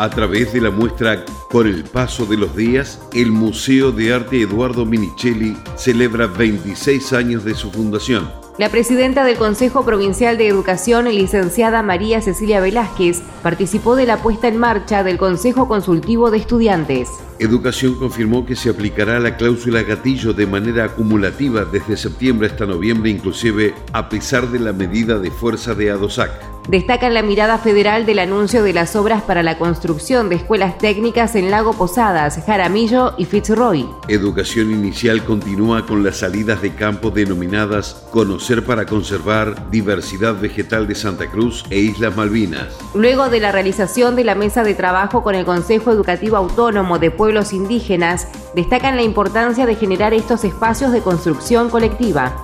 A través de la muestra Con el paso de los días, el Museo de Arte Eduardo Minichelli celebra 26 años de su fundación. La presidenta del Consejo Provincial de Educación, licenciada María Cecilia Velázquez, participó de la puesta en marcha del Consejo Consultivo de Estudiantes. Educación confirmó que se aplicará la cláusula gatillo de manera acumulativa desde septiembre hasta noviembre, inclusive a pesar de la medida de fuerza de ADOSAC. Destacan la mirada federal del anuncio de las obras para la construcción de escuelas técnicas en Lago Posadas, Jaramillo y Fitzroy. Educación inicial continúa con las salidas de campo denominadas Conocer para conservar diversidad vegetal de Santa Cruz e Islas Malvinas. Luego de la realización de la mesa de trabajo con el Consejo Educativo Autónomo de Pueblos Indígenas, destacan la importancia de generar estos espacios de construcción colectiva.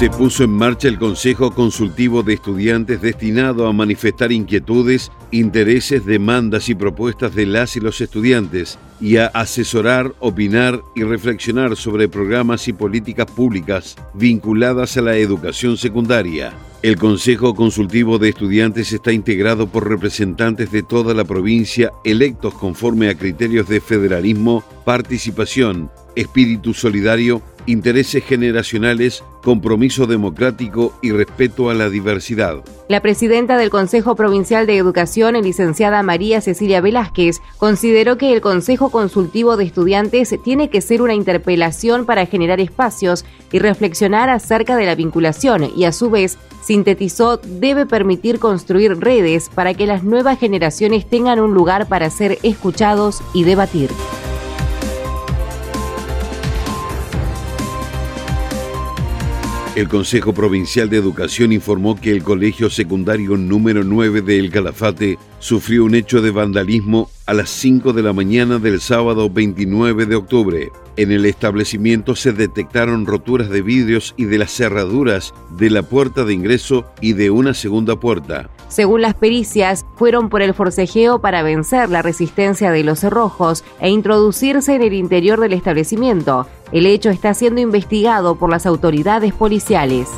Se puso en marcha el Consejo Consultivo de Estudiantes destinado a manifestar inquietudes, intereses, demandas y propuestas de las y los estudiantes y a asesorar, opinar y reflexionar sobre programas y políticas públicas vinculadas a la educación secundaria. El Consejo Consultivo de Estudiantes está integrado por representantes de toda la provincia electos conforme a criterios de federalismo, participación, espíritu solidario intereses generacionales, compromiso democrático y respeto a la diversidad. La presidenta del Consejo Provincial de Educación, licenciada María Cecilia Velázquez, consideró que el Consejo Consultivo de Estudiantes tiene que ser una interpelación para generar espacios y reflexionar acerca de la vinculación y a su vez sintetizó debe permitir construir redes para que las nuevas generaciones tengan un lugar para ser escuchados y debatir. El Consejo Provincial de Educación informó que el Colegio Secundario número 9 de El Calafate sufrió un hecho de vandalismo a las 5 de la mañana del sábado 29 de octubre. En el establecimiento se detectaron roturas de vidrios y de las cerraduras de la puerta de ingreso y de una segunda puerta. Según las pericias, fueron por el forcejeo para vencer la resistencia de los cerrojos e introducirse en el interior del establecimiento. El hecho está siendo investigado por las autoridades policiales.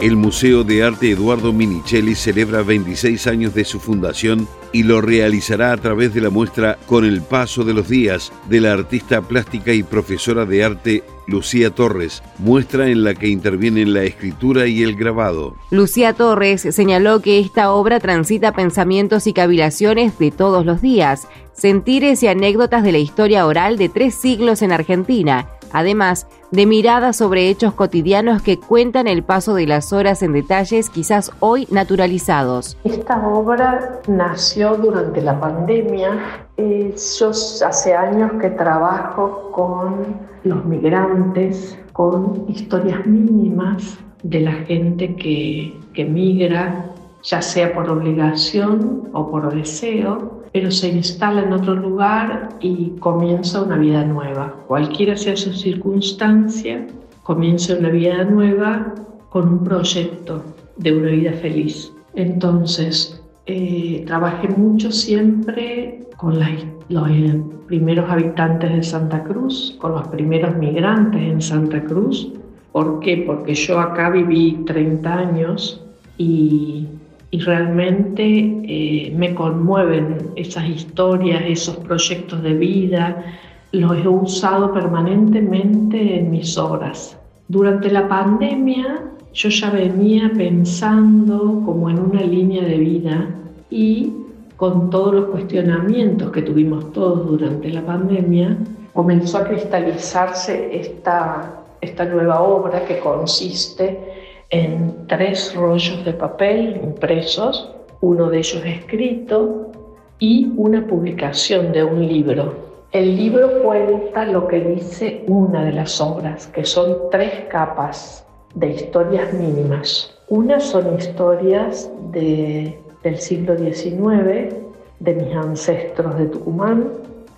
El Museo de Arte Eduardo Minichelli celebra 26 años de su fundación y lo realizará a través de la muestra Con el paso de los días de la artista plástica y profesora de arte Lucía Torres, muestra en la que intervienen la escritura y el grabado. Lucía Torres señaló que esta obra transita pensamientos y cavilaciones de todos los días, sentires y anécdotas de la historia oral de tres siglos en Argentina, además de miradas sobre hechos cotidianos que cuentan el paso de las horas en detalles quizás hoy naturalizados. Esta obra nació durante la pandemia. Yo hace años que trabajo con los migrantes, con historias mínimas de la gente que, que migra, ya sea por obligación o por deseo pero se instala en otro lugar y comienza una vida nueva. Cualquiera sea su circunstancia, comienza una vida nueva con un proyecto de una vida feliz. Entonces, eh, trabajé mucho siempre con los eh, primeros habitantes de Santa Cruz, con los primeros migrantes en Santa Cruz. ¿Por qué? Porque yo acá viví 30 años y y realmente eh, me conmueven esas historias, esos proyectos de vida, los he usado permanentemente en mis obras. Durante la pandemia yo ya venía pensando como en una línea de vida y con todos los cuestionamientos que tuvimos todos durante la pandemia, comenzó a cristalizarse esta, esta nueva obra que consiste en tres rollos de papel impresos, uno de ellos escrito y una publicación de un libro. El libro cuenta lo que dice una de las obras, que son tres capas de historias mínimas. Una son historias de, del siglo XIX, de mis ancestros de Tucumán.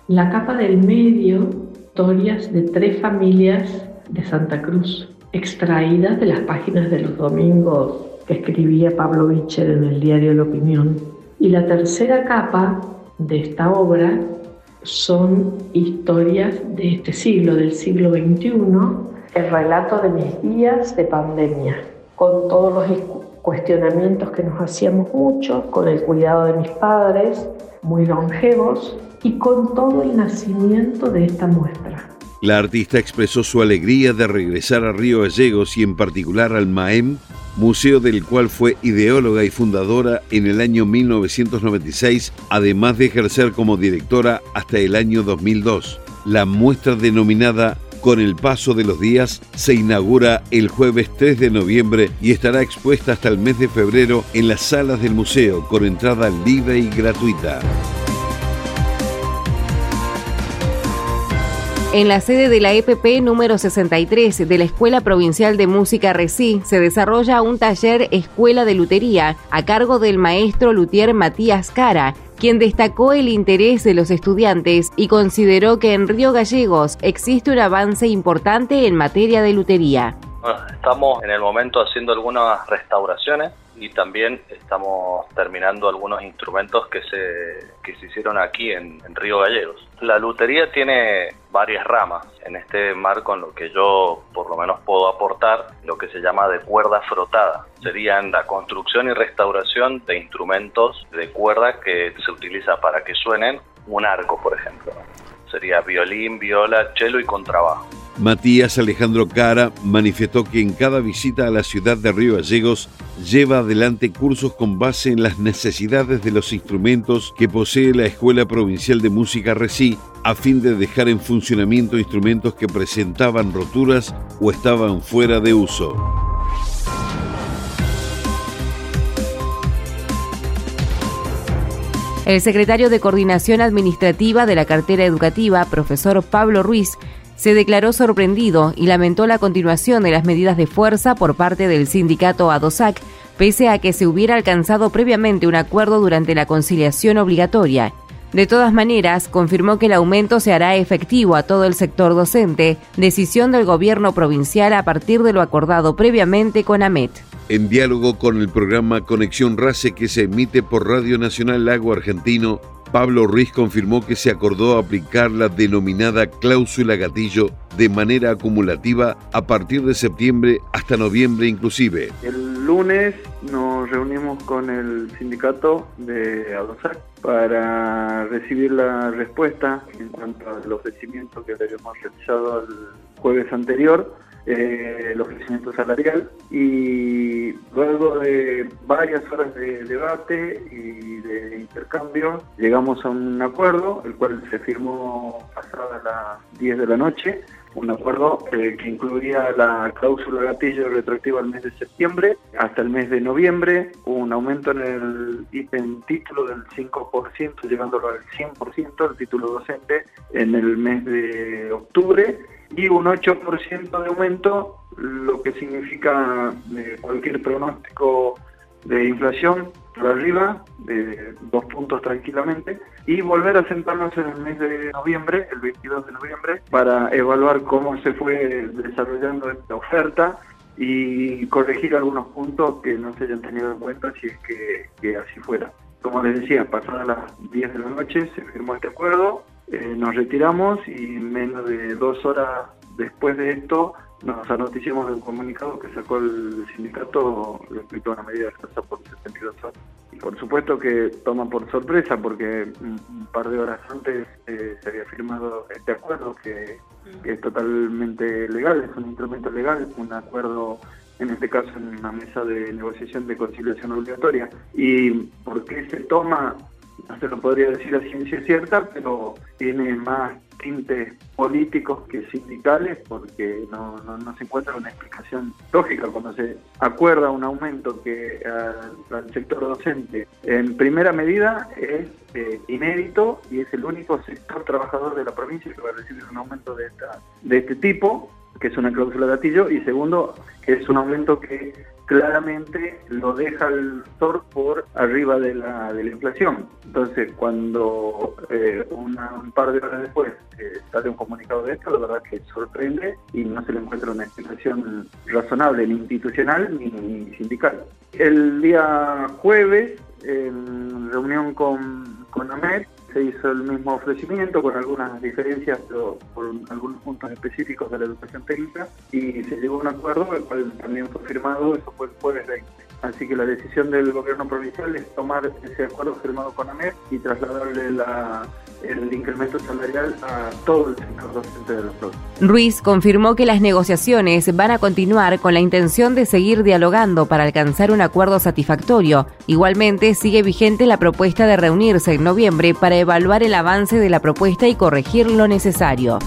La capa del medio, historias de tres familias de Santa Cruz, extraídas de las páginas de los domingos que escribía Pablo Bicher en el diario La Opinión. Y la tercera capa de esta obra son historias de este siglo, del siglo XXI, el relato de mis días de pandemia, con todos los cuestionamientos que nos hacíamos mucho, con el cuidado de mis padres, muy longevos, y con todo el nacimiento de esta muestra. La artista expresó su alegría de regresar a Río Gallegos y en particular al MAEM museo del cual fue ideóloga y fundadora en el año 1996, además de ejercer como directora hasta el año 2002. La muestra denominada Con el paso de los días se inaugura el jueves 3 de noviembre y estará expuesta hasta el mes de febrero en las salas del museo con entrada libre y gratuita. En la sede de la EPP número 63 de la Escuela Provincial de Música RECI se desarrolla un taller Escuela de Lutería a cargo del maestro luthier Matías Cara, quien destacó el interés de los estudiantes y consideró que en Río Gallegos existe un avance importante en materia de lutería. Estamos en el momento haciendo algunas restauraciones y también estamos terminando algunos instrumentos que se, que se hicieron aquí en, Río Gallegos. La lutería tiene varias ramas. En este marco en lo que yo por lo menos puedo aportar, lo que se llama de cuerda frotada. Sería en la construcción y restauración de instrumentos de cuerda que se utiliza para que suenen un arco, por ejemplo. Sería violín, viola, cello y contrabajo. Matías Alejandro Cara manifestó que en cada visita a la ciudad de Río Gallegos lleva adelante cursos con base en las necesidades de los instrumentos que posee la Escuela Provincial de Música RECI a fin de dejar en funcionamiento instrumentos que presentaban roturas o estaban fuera de uso. El secretario de Coordinación Administrativa de la cartera educativa, profesor Pablo Ruiz, se declaró sorprendido y lamentó la continuación de las medidas de fuerza por parte del sindicato ADOSAC, pese a que se hubiera alcanzado previamente un acuerdo durante la conciliación obligatoria. De todas maneras, confirmó que el aumento se hará efectivo a todo el sector docente, decisión del gobierno provincial a partir de lo acordado previamente con AMET. En diálogo con el programa Conexión RACE que se emite por Radio Nacional Lago Argentino, Pablo Ruiz confirmó que se acordó aplicar la denominada cláusula gatillo de manera acumulativa a partir de septiembre hasta noviembre inclusive. El lunes nos reunimos con el sindicato de ADOSAC para recibir la respuesta en cuanto al ofrecimiento que le habíamos realizado el jueves anterior eh, el ofrecimiento salarial y luego de varias horas de debate y de intercambio llegamos a un acuerdo, el cual se firmó pasada las 10 de la noche, un acuerdo eh, que incluía la cláusula gatillo retroactiva al mes de septiembre hasta el mes de noviembre, un aumento en el ítem título del 5%, llevándolo al 100% el título docente en el mes de octubre y un 8% de aumento, lo que significa eh, cualquier pronóstico de inflación por arriba, de dos puntos tranquilamente, y volver a sentarnos en el mes de noviembre, el 22 de noviembre, para evaluar cómo se fue desarrollando esta oferta y corregir algunos puntos que no se hayan tenido en cuenta si es que, que así fuera. Como les decía, pasadas las 10 de la noche se firmó este acuerdo, eh, nos retiramos y menos de dos horas después de esto nos anoticiamos del comunicado que sacó el sindicato respecto a una medida de fuerza por 72 horas. Y por supuesto que toma por sorpresa porque un par de horas antes eh, se había firmado este acuerdo que, que, es totalmente legal, es un instrumento legal, un acuerdo en este caso en una mesa de negociación de conciliación obligatoria. ¿Y por qué se toma no se lo podría decir a ciencia cierta, pero tiene más tintes políticos que sindicales porque no, se encuentra una explicación lógica cuando se acuerda un aumento que al sector docente. En primera medida es eh, inédito y es el único sector trabajador de la provincia que va a recibir un aumento de, esta, de este tipo, que es una cláusula de gatillo, y segundo, que es un aumento que claramente lo deja el sector por arriba de la, de la inflación. Entonces, cuando eh, un par de horas después eh, sale un comunicado de esto, la verdad que sorprende y no se le encuentra una explicación razonable ni institucional ni, sindical. El día jueves, en reunión con, con AMET, se hizo el mismo ofrecimiento con algunas diferencias, pero por algunos puntos específicos de la educación técnica y se llegó a un acuerdo, el cual también fue firmado, eso fue el jueves 20. Así que la decisión del gobierno provincial es tomar ese acuerdo firmado con AMER y trasladarle el incremento salarial a todo el sector docente de la provincia. Ruiz confirmó que las negociaciones van a continuar con la intención de seguir dialogando para alcanzar un acuerdo satisfactorio. Igualmente, sigue vigente la propuesta de reunirse en noviembre para evaluar el avance de la propuesta y corregir lo necesario.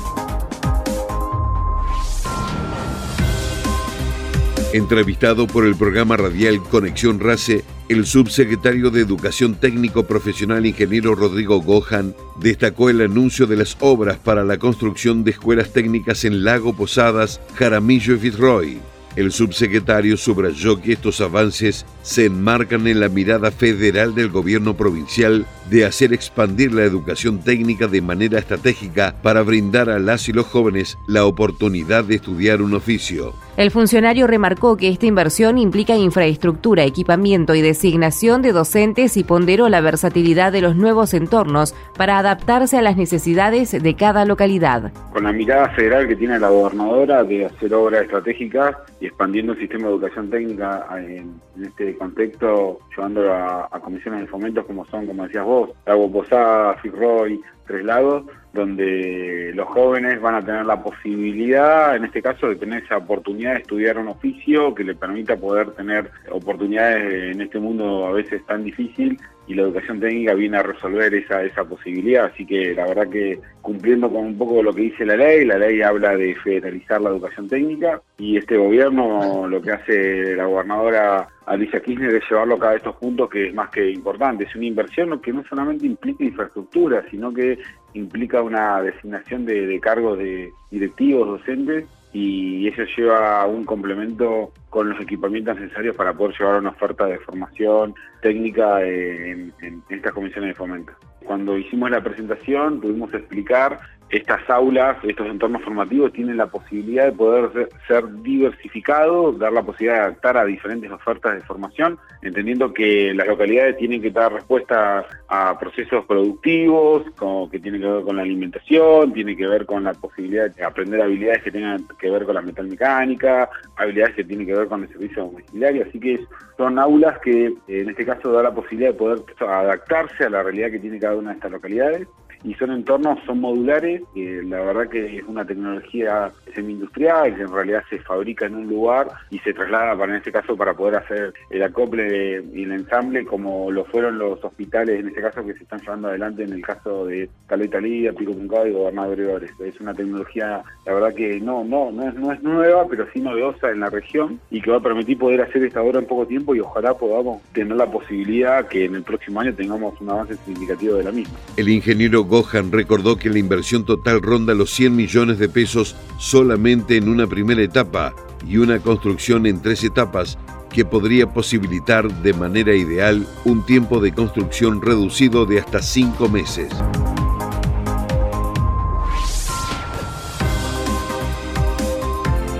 Entrevistado por el programa radial Conexión RACE, el subsecretario de Educación Técnico Profesional Ingeniero Rodrigo Gohan destacó el anuncio de las obras para la construcción de escuelas técnicas en Lago Posadas, Jaramillo y Fitzroy. El subsecretario subrayó que estos avances se enmarcan en la mirada federal del gobierno provincial de hacer expandir la educación técnica de manera estratégica para brindar a las y los jóvenes la oportunidad de estudiar un oficio. El funcionario remarcó que esta inversión implica infraestructura, equipamiento y designación de docentes y ponderó la versatilidad de los nuevos entornos para adaptarse a las necesidades de cada localidad. Con la mirada federal que tiene la gobernadora de hacer obras estratégicas y expandiendo el sistema de educación técnica en, este contexto, llevando a, comisiones de fomentos como son, como decías vos, Lago Posada, Fitzroy, Tres Lagos, donde los jóvenes van a tener la posibilidad, en este caso, de tener esa oportunidad de estudiar un oficio que le permita poder tener oportunidades en este mundo a veces tan difícil y la educación técnica viene a resolver esa, esa posibilidad. Así que la verdad que cumpliendo con un poco lo que dice la ley, la ley habla de federalizar la educación técnica y este gobierno lo que hace la gobernadora Alicia Kirchner es llevarlo a cada estos puntos que es más que importante. Es una inversión que no solamente implica infraestructura, sino que implica una designación de, cargos de directivos, docentes y eso lleva un complemento con los equipamientos necesarios para poder llevar una oferta de formación técnica en, en estas comisiones de fomento. Cuando hicimos la presentación tuvimos que explicar estas aulas, estos entornos formativos tienen la posibilidad de poder ser, diversificados, dar la posibilidad de adaptar a diferentes ofertas de formación, entendiendo que las localidades tienen que dar respuesta a procesos productivos, como que tienen que ver con la alimentación, tiene que ver con la posibilidad de aprender habilidades que tengan que ver con la metalmecánica, habilidades que tienen que ver con el servicio domiciliario, así que son aulas que en este caso da la posibilidad de poder adaptarse a la realidad que tiene cada una de estas localidades y son entornos, son modulares, que la verdad que es una tecnología semi-industrial que en realidad se fabrica en un lugar y se traslada para en este caso para poder hacer el acople y el ensamble como lo fueron los hospitales en este caso que se están llevando adelante en el caso de Caleta Lidia, Pico Puncado y Gobernador Es una tecnología, la verdad que no, no, no es, no es nueva, pero sí novedosa en la región y que va a permitir poder hacer esta obra en poco tiempo y ojalá podamos tener la posibilidad que en el próximo año tengamos un avance significativo de la misma. El ingeniero Gohan recordó que la inversión total ronda los 100 millones de pesos solamente en una primera etapa y una construcción en tres etapas que podría posibilitar de manera ideal un tiempo de construcción reducido de hasta cinco meses.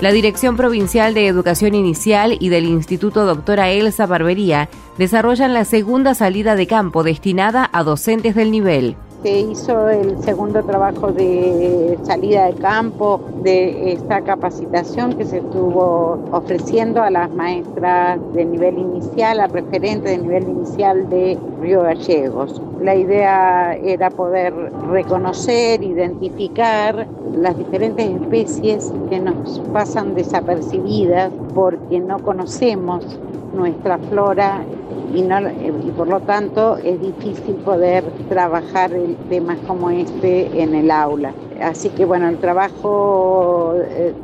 La Dirección Provincial de Educación Inicial y del Instituto Doctora Elsa Barbería desarrollan la segunda salida de campo destinada a docentes del nivel se hizo el segundo trabajo de salida de campo de esta capacitación que se estuvo ofreciendo a las maestras de nivel inicial, a referentes de nivel inicial de Río Gallegos. La idea era poder reconocer, identificar las diferentes especies que nos pasan desapercibidas porque no conocemos nuestra flora y, no, y por lo tanto es difícil poder trabajar temas como este en el aula. Así que bueno, el trabajo eh,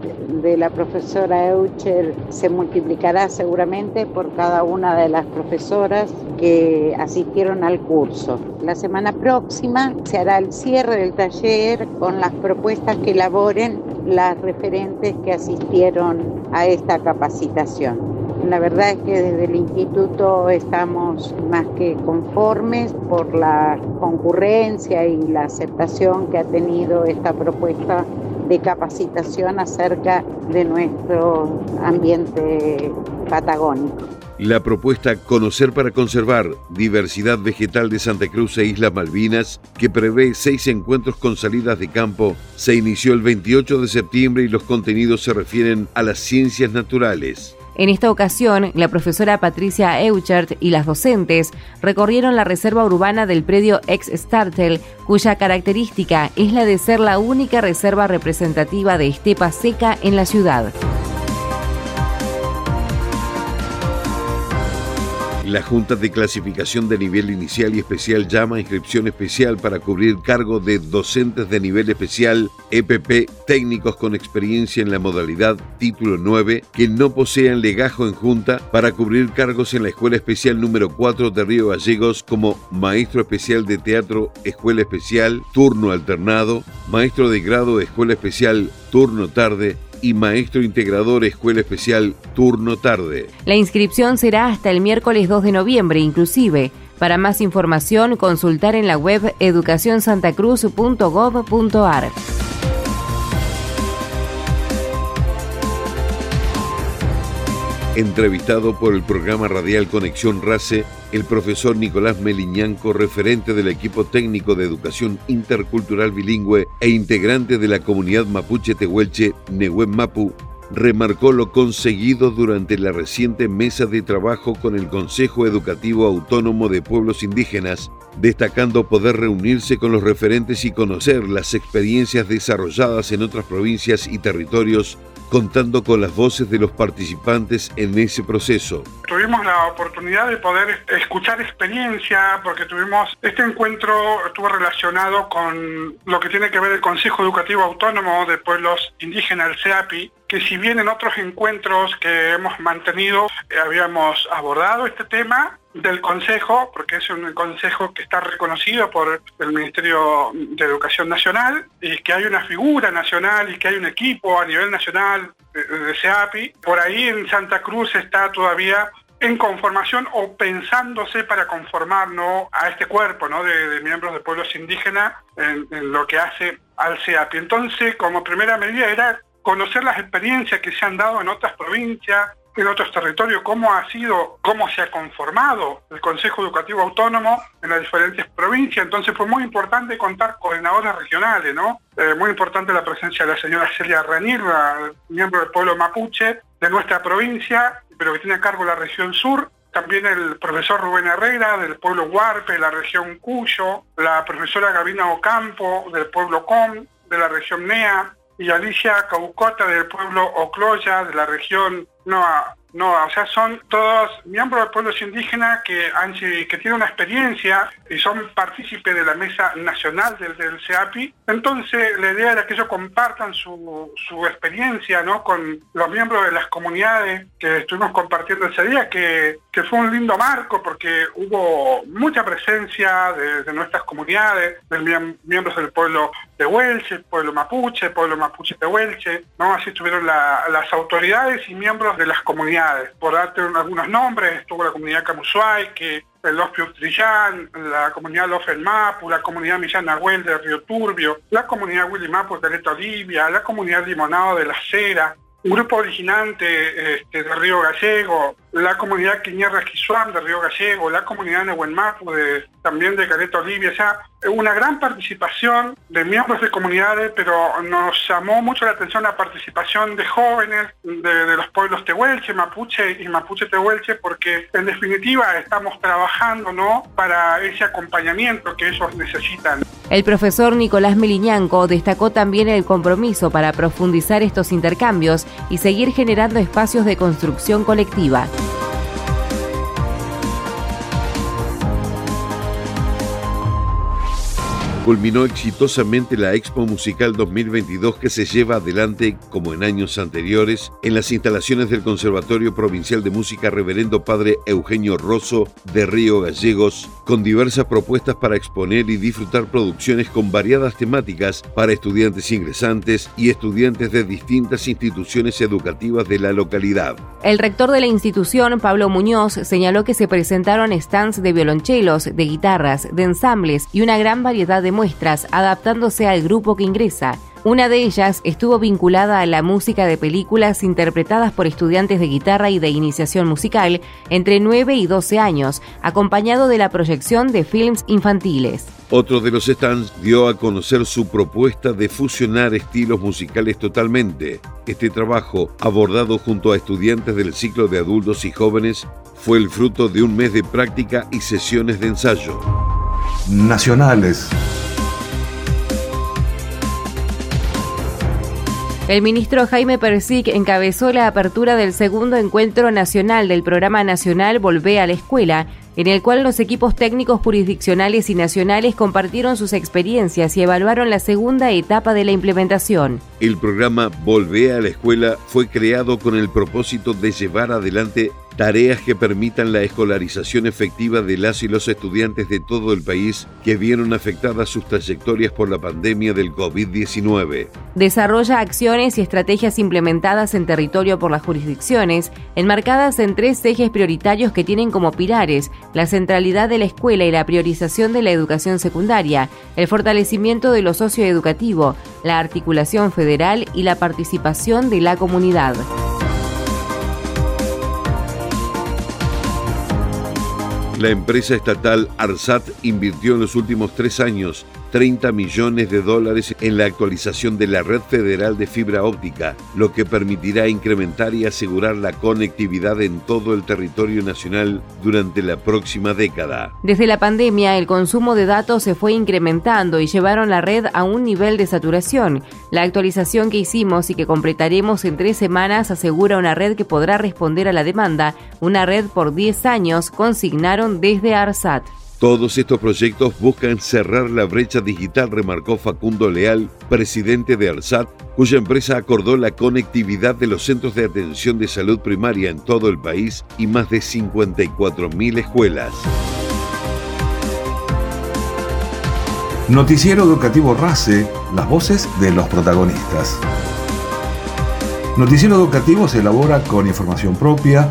de la profesora Eucher se multiplicará seguramente por cada una de las profesoras que asistieron al curso. La semana próxima se hará el cierre del taller con las propuestas que elaboren las referentes que asistieron a esta capacitación. La verdad es que desde el instituto estamos más que conformes por la concurrencia y la aceptación que ha tenido esta propuesta de capacitación acerca de nuestro ambiente patagónico. La propuesta Conocer para Conservar Diversidad Vegetal de Santa Cruz e Islas Malvinas, que prevé seis encuentros con salidas de campo, se inició el 28 de septiembre y los contenidos se refieren a las ciencias naturales. En esta ocasión, la profesora Patricia Euchert y las docentes recorrieron la reserva urbana del predio ex Startel, cuya característica es la de ser la única reserva representativa de estepa seca en la ciudad. La Junta de Clasificación de Nivel Inicial y Especial llama a inscripción especial para cubrir cargo de docentes de nivel especial, EPP, técnicos con experiencia en la modalidad Título 9, que no posean legajo en Junta para cubrir cargos en la Escuela Especial número 4 de Río Gallegos como Maestro Especial de Teatro, Escuela Especial, Turno Alternado, Maestro de Grado, Escuela Especial, Turno Tarde, y maestro integrador Escuela Especial Turno Tarde. La inscripción será hasta el miércoles 2 de noviembre inclusive. Para más información, consultar en la web educacionsantacruz.gov.ar. Entrevistado por el programa radial Conexión RACE, el profesor Nicolás Meliñanco, referente del equipo técnico de educación intercultural bilingüe e integrante de la comunidad mapuche tehuelche Nehuen Mapu, remarcó lo conseguido durante la reciente mesa de trabajo con el Consejo Educativo Autónomo de Pueblos Indígenas, destacando poder reunirse con los referentes y conocer las experiencias desarrolladas en otras provincias y territorios contando con las voces de los participantes en ese proceso. Tuvimos la oportunidad de poder escuchar experiencia porque tuvimos, este encuentro estuvo relacionado con lo que tiene que ver el Consejo Educativo Autónomo de Pueblos Indígenas, el CEAPI, que si bien en otros encuentros que hemos mantenido eh, habíamos abordado este tema, del Consejo, porque es un Consejo que está reconocido por el Ministerio de Educación Nacional, y que hay una figura nacional y que hay un equipo a nivel nacional de, SEAPI. Por ahí en Santa Cruz está todavía en conformación o pensándose para conformarnos a este cuerpo de, miembros de pueblos indígenas en, en, lo que hace al CEAPI. Entonces, como primera medida era conocer las experiencias que se han dado en otras provincias, en otros territorios, cómo ha sido, cómo se ha conformado el Consejo Educativo Autónomo en las diferentes provincias. Entonces fue muy importante contar coordinadores regionales, ¿no? Eh, muy importante la presencia de la señora Celia Ranirra, miembro del pueblo mapuche de nuestra provincia, pero que tiene a cargo la región sur. También el profesor Rubén Herrera del pueblo Huarpe, de la región Cuyo, la profesora Gabina Ocampo del pueblo Com, de la región NEA, y Alicia Caucota del pueblo Ocloya, de la región no, no, o sea, son todos miembros de pueblos indígenas que, han, que tienen una experiencia y son partícipes de la mesa nacional del, del CEAPI. Entonces, la idea era que ellos compartan su, su experiencia ¿no? con los miembros de las comunidades que estuvimos compartiendo ese día, que, que fue un lindo marco porque hubo mucha presencia de, nuestras comunidades, de miembros del pueblo de Huelche, el pueblo mapuche, pueblo mapuche de Huelche, ¿no? así estuvieron las autoridades y miembros de las comunidades. Por darte algunos nombres, estuvo la comunidad Camusuay, que el Los Trillán, la comunidad Los Mapu, la comunidad Millán Nahuel de Río Turbio, la comunidad Willy Mapu de Leto Olivia, la comunidad Limonado de la Cera, un grupo originante este, de Río Gallego, la comunidad Quiñerra Esquizuam de Río Gallego, la comunidad Nehuenmapu de, también de Caleta Olivia, o sea, una gran participación de miembros de comunidades, pero nos llamó mucho la atención la participación de jóvenes de, los pueblos tehuelche, mapuche y mapuche tehuelche, porque en definitiva estamos trabajando ¿no? para ese acompañamiento que ellos necesitan. El profesor Nicolás Meliñanco destacó también el compromiso para profundizar estos intercambios y seguir generando espacios de construcción colectiva. Culminó exitosamente la Expo Musical 2022 que se lleva adelante, como en años anteriores, en las instalaciones del Conservatorio Provincial de Música Reverendo Padre Eugenio Rosso de Río Gallegos, con diversas propuestas para exponer y disfrutar producciones con variadas temáticas para estudiantes ingresantes y estudiantes de distintas instituciones educativas de la localidad. El rector de la institución, Pablo Muñoz, señaló que se presentaron stands de violonchelos, de guitarras, de ensambles y una gran variedad de muestras adaptándose al grupo que ingresa. Una de ellas estuvo vinculada a la música de películas interpretadas por estudiantes de guitarra y de iniciación musical entre 9 y 12 años, acompañado de la proyección de films infantiles. Otro de los stands dio a conocer su propuesta de fusionar estilos musicales totalmente. Este trabajo, abordado junto a estudiantes del ciclo de adultos y jóvenes, fue el fruto de un mes de práctica y sesiones de ensayo. Nacionales. El ministro Jaime Persic encabezó la apertura del segundo encuentro nacional del Programa Nacional Volvé a la Escuela, en el cual los equipos técnicos jurisdiccionales y nacionales compartieron sus experiencias y evaluaron la segunda etapa de la implementación. El programa Volvé a la Escuela fue creado con el propósito de llevar adelante tareas que permitan la escolarización efectiva de las y los estudiantes de todo el país que vieron afectadas sus trayectorias por la pandemia del COVID-19. Desarrolla acciones y estrategias implementadas en territorio por las jurisdicciones, enmarcadas en tres ejes prioritarios que tienen como pilares la centralidad de la escuela y la priorización de la educación secundaria, el fortalecimiento de lo socioeducativo, la articulación federal y la participación de la comunidad. La empresa estatal ARSAT invirtió en los últimos tres años 30 millones de dólares en la actualización de la red federal de fibra óptica, lo que permitirá incrementar y asegurar la conectividad en todo el territorio nacional durante la próxima década. Desde la pandemia, el consumo de datos se fue incrementando y llevaron la red a un nivel de saturación. La actualización que hicimos y que completaremos en tres semanas asegura una red que podrá responder a la demanda, una red por 10 años, consignaron desde ARSAT. Todos estos proyectos buscan cerrar la brecha digital, remarcó Facundo Leal, presidente de ARSAT, cuya empresa acordó la conectividad de los centros de atención de salud primaria en todo el país y más de 54.000 escuelas. Noticiero Educativo RACE, las voces de los protagonistas. Noticiero Educativo se elabora con información propia,